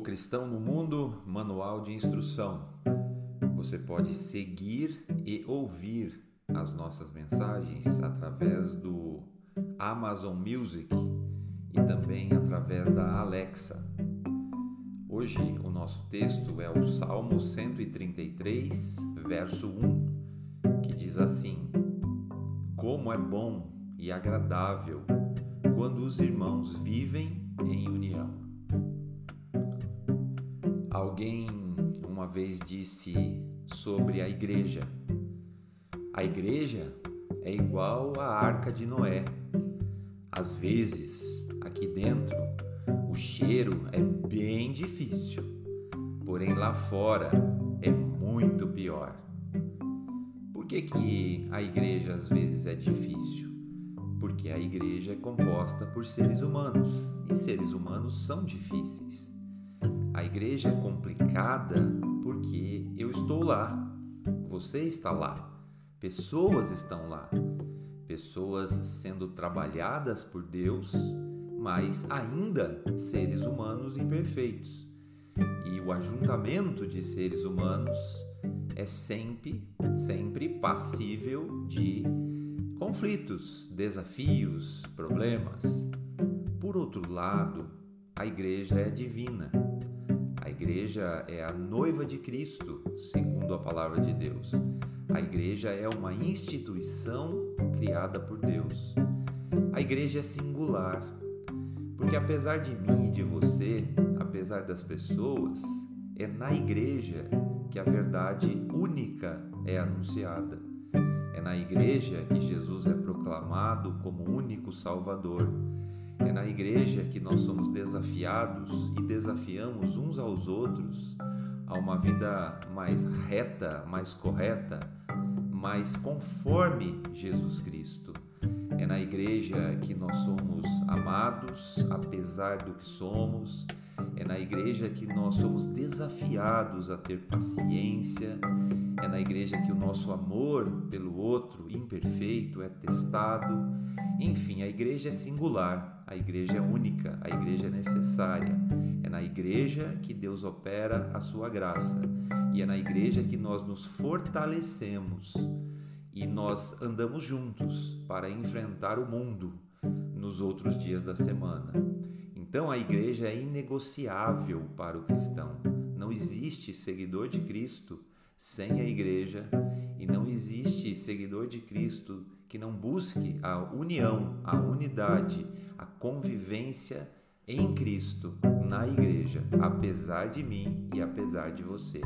Cristão no Mundo Manual de Instrução. Você pode seguir e ouvir as nossas mensagens através do Amazon Music e também através da Alexa. Hoje o nosso texto é o Salmo 133, verso 1, que diz assim: Como é bom e agradável quando os irmãos vivem em união. Alguém uma vez disse sobre a igreja: a igreja é igual à arca de Noé. Às vezes, aqui dentro, o cheiro é bem difícil, porém lá fora é muito pior. Por que, que a igreja às vezes é difícil? Porque a igreja é composta por seres humanos e seres humanos são difíceis. Igreja é complicada porque eu estou lá, você está lá, pessoas estão lá, pessoas sendo trabalhadas por Deus, mas ainda seres humanos imperfeitos. E o ajuntamento de seres humanos é sempre, sempre passível de conflitos, desafios, problemas. Por outro lado, a igreja é divina igreja é a noiva de Cristo, segundo a palavra de Deus. A igreja é uma instituição criada por Deus. A igreja é singular, porque apesar de mim e de você, apesar das pessoas, é na igreja que a verdade única é anunciada. É na igreja que Jesus é proclamado como único Salvador. É na igreja que nós somos desafiados e desafiamos uns aos outros a uma vida mais reta, mais correta, mais conforme Jesus Cristo. É na igreja que nós somos amados, apesar do que somos. É na igreja que nós somos desafiados a ter paciência. Na igreja que o nosso amor pelo outro imperfeito é testado. Enfim, a igreja é singular, a igreja é única, a igreja é necessária. É na igreja que Deus opera a sua graça e é na igreja que nós nos fortalecemos e nós andamos juntos para enfrentar o mundo nos outros dias da semana. Então a igreja é inegociável para o cristão. Não existe seguidor de Cristo sem a igreja e não existe seguidor de Cristo que não busque a união, a unidade, a convivência em Cristo na igreja, apesar de mim e apesar de você.